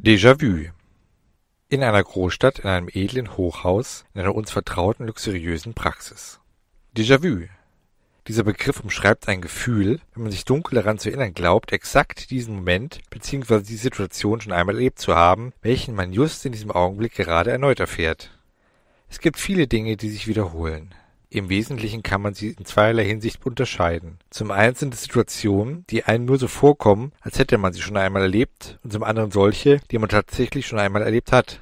Déjà-vu In einer Großstadt, in einem edlen Hochhaus, in einer uns vertrauten luxuriösen Praxis. Déjà-vu. Dieser Begriff umschreibt ein Gefühl, wenn man sich dunkel daran zu erinnern glaubt, exakt diesen Moment bzw. die Situation schon einmal erlebt zu haben, welchen man just in diesem Augenblick gerade erneut erfährt. Es gibt viele Dinge, die sich wiederholen. Im Wesentlichen kann man sie in zweierlei Hinsicht unterscheiden. Zum einen sind es Situationen, die einem nur so vorkommen, als hätte man sie schon einmal erlebt, und zum anderen solche, die man tatsächlich schon einmal erlebt hat.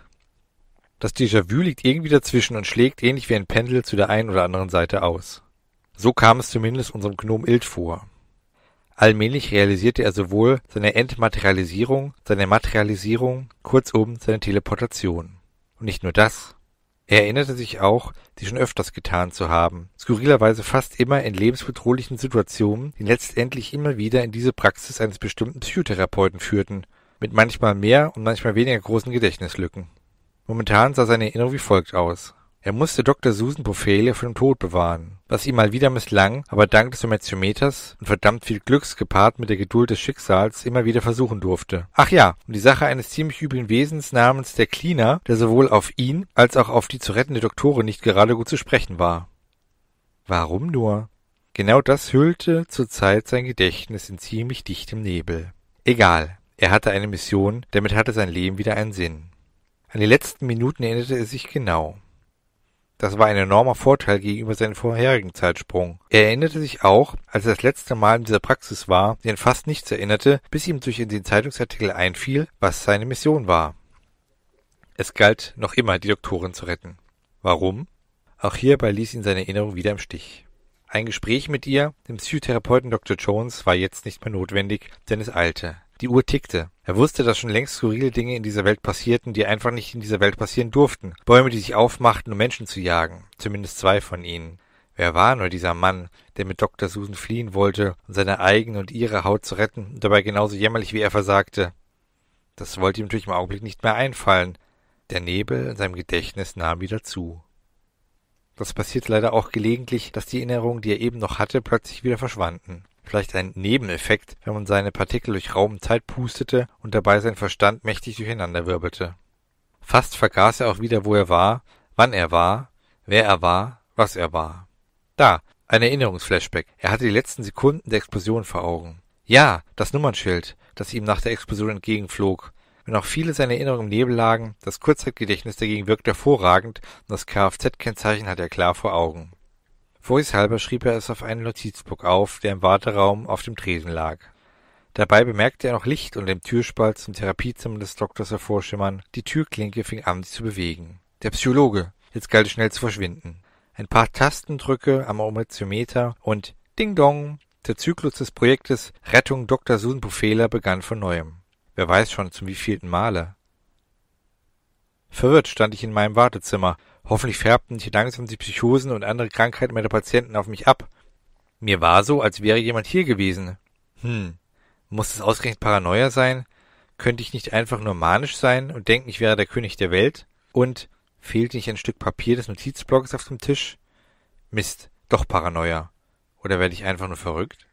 Das Déjà-vu liegt irgendwie dazwischen und schlägt ähnlich wie ein Pendel zu der einen oder anderen Seite aus. So kam es zumindest unserem Gnom Ilt vor. Allmählich realisierte er sowohl seine Entmaterialisierung, seine Materialisierung, kurzum seine Teleportation. Und nicht nur das. Er erinnerte sich auch, sie schon öfters getan zu haben, skurrilerweise fast immer in lebensbedrohlichen Situationen, die letztendlich immer wieder in diese Praxis eines bestimmten Psychotherapeuten führten, mit manchmal mehr und manchmal weniger großen Gedächtnislücken. Momentan sah seine Erinnerung wie folgt aus er musste Dr. Susan Bofele vor dem Tod bewahren, was ihm mal wieder misslang, aber dank des Homöometers und verdammt viel Glücks gepaart mit der Geduld des Schicksals immer wieder versuchen durfte. Ach ja, und die Sache eines ziemlich üblen Wesens namens der Cleaner, der sowohl auf ihn als auch auf die zu rettende Doktorin nicht gerade gut zu sprechen war. Warum nur? Genau das hüllte zurzeit sein Gedächtnis in ziemlich dichtem Nebel. Egal, er hatte eine Mission, damit hatte sein Leben wieder einen Sinn. An die letzten Minuten erinnerte er sich genau. Das war ein enormer Vorteil gegenüber seinem vorherigen Zeitsprung. Er erinnerte sich auch, als er das letzte Mal in dieser Praxis war, sich an fast nichts erinnerte, bis ihm durch den Zeitungsartikel einfiel, was seine Mission war. Es galt noch immer, die Doktorin zu retten. Warum? Auch hierbei ließ ihn seine Erinnerung wieder im Stich. Ein Gespräch mit ihr, dem Psychotherapeuten Dr. Jones, war jetzt nicht mehr notwendig, denn es eilte. Die Uhr tickte. Er wusste, dass schon längst skurrile Dinge in dieser Welt passierten, die einfach nicht in dieser Welt passieren durften. Bäume, die sich aufmachten, um Menschen zu jagen. Zumindest zwei von ihnen. Wer war nur dieser Mann, der mit Dr. Susan fliehen wollte, um seine eigene und ihre Haut zu retten und dabei genauso jämmerlich wie er versagte? Das wollte ihm natürlich im Augenblick nicht mehr einfallen. Der Nebel in seinem Gedächtnis nahm wieder zu. Das passiert leider auch gelegentlich, dass die Erinnerungen, die er eben noch hatte, plötzlich wieder verschwanden vielleicht ein Nebeneffekt, wenn man seine Partikel durch Raum und Zeit pustete und dabei sein Verstand mächtig durcheinanderwirbelte. Fast vergaß er auch wieder, wo er war, wann er war, wer er war, was er war. Da, ein Erinnerungsflashback. Er hatte die letzten Sekunden der Explosion vor Augen. Ja, das Nummernschild, das ihm nach der Explosion entgegenflog. Wenn auch viele seiner Erinnerungen im Nebel lagen, das Kurzzeitgedächtnis dagegen wirkt hervorragend und das Kfz-Kennzeichen hat er klar vor Augen. Vorsichtshalber schrieb er es auf einen Notizblock auf, der im Warteraum auf dem Tresen lag. Dabei bemerkte er noch Licht unter dem Türspalt zum Therapiezimmer des Doktors hervorschimmern. Die Türklinke fing an, sich zu bewegen. Der Psychologe. Jetzt galt es schnell zu verschwinden. Ein paar Tastendrücke am Omoziometer und Ding Dong. Der Zyklus des Projektes Rettung Dr. Susan Bufela begann von neuem. Wer weiß schon zum wievielten Male. Verwirrt stand ich in meinem Wartezimmer Hoffentlich färbten sich langsam die Psychosen und andere Krankheiten meiner Patienten auf mich ab. Mir war so, als wäre jemand hier gewesen. Hm, muss es ausgerechnet Paranoia sein? Könnte ich nicht einfach nur manisch sein und denken, ich wäre der König der Welt? Und fehlt nicht ein Stück Papier des Notizblocks auf dem Tisch? Mist, doch Paranoia. Oder werde ich einfach nur verrückt?